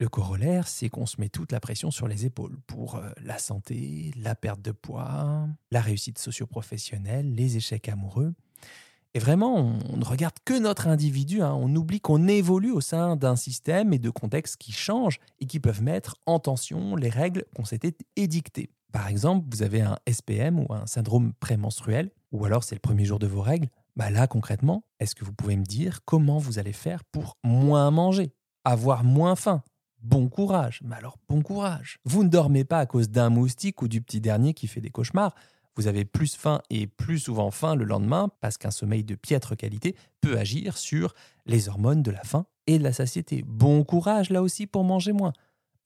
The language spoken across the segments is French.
Le corollaire, c'est qu'on se met toute la pression sur les épaules pour euh, la santé, la perte de poids, la réussite socio-professionnelle, les échecs amoureux. Et vraiment, on ne regarde que notre individu, hein. on oublie qu'on évolue au sein d'un système et de contextes qui changent et qui peuvent mettre en tension les règles qu'on s'était édictées. Par exemple, vous avez un SPM ou un syndrome prémenstruel, ou alors c'est le premier jour de vos règles. Bah là, concrètement, est-ce que vous pouvez me dire comment vous allez faire pour moins manger, avoir moins faim? Bon courage, mais alors bon courage. Vous ne dormez pas à cause d'un moustique ou du petit dernier qui fait des cauchemars. Vous avez plus faim et plus souvent faim le lendemain parce qu'un sommeil de piètre qualité peut agir sur les hormones de la faim et de la satiété. Bon courage là aussi pour manger moins.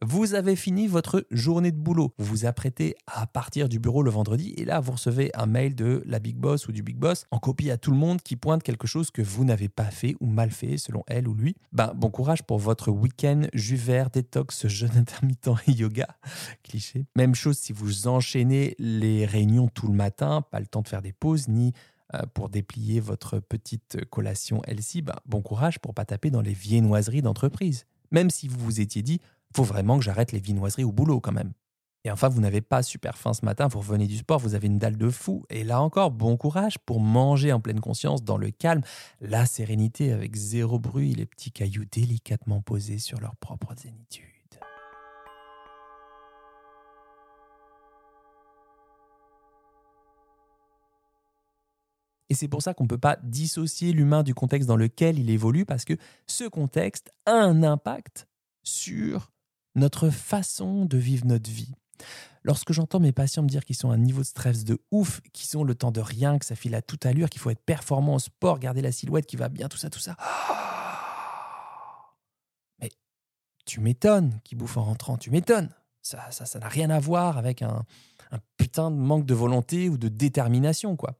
Vous avez fini votre journée de boulot. Vous vous apprêtez à partir du bureau le vendredi et là, vous recevez un mail de la Big Boss ou du Big Boss en copie à tout le monde qui pointe quelque chose que vous n'avez pas fait ou mal fait selon elle ou lui. Ben, bon courage pour votre week-end jus vert, détox, jeûne intermittent et yoga. Cliché. Même chose si vous enchaînez les réunions tout le matin, pas le temps de faire des pauses ni euh, pour déplier votre petite collation LC, ben, bon courage pour pas taper dans les viennoiseries d'entreprise. Même si vous vous étiez dit faut vraiment que j'arrête les vinoiseries au boulot quand même. Et enfin, vous n'avez pas super faim ce matin, vous revenez du sport, vous avez une dalle de fou. Et là encore, bon courage pour manger en pleine conscience, dans le calme, la sérénité avec zéro bruit, les petits cailloux délicatement posés sur leur propre zénitude. Et c'est pour ça qu'on ne peut pas dissocier l'humain du contexte dans lequel il évolue, parce que ce contexte a un impact sur notre façon de vivre notre vie. Lorsque j'entends mes patients me dire qu'ils sont à un niveau de stress de ouf, qu'ils ont le temps de rien, que ça file à toute allure, qu'il faut être performant au sport, garder la silhouette qui va bien, tout ça, tout ça. Mais tu m'étonnes qu'ils bouffent en rentrant, tu m'étonnes. Ça, ça, ça n'a rien à voir avec un, un putain de manque de volonté ou de détermination, quoi.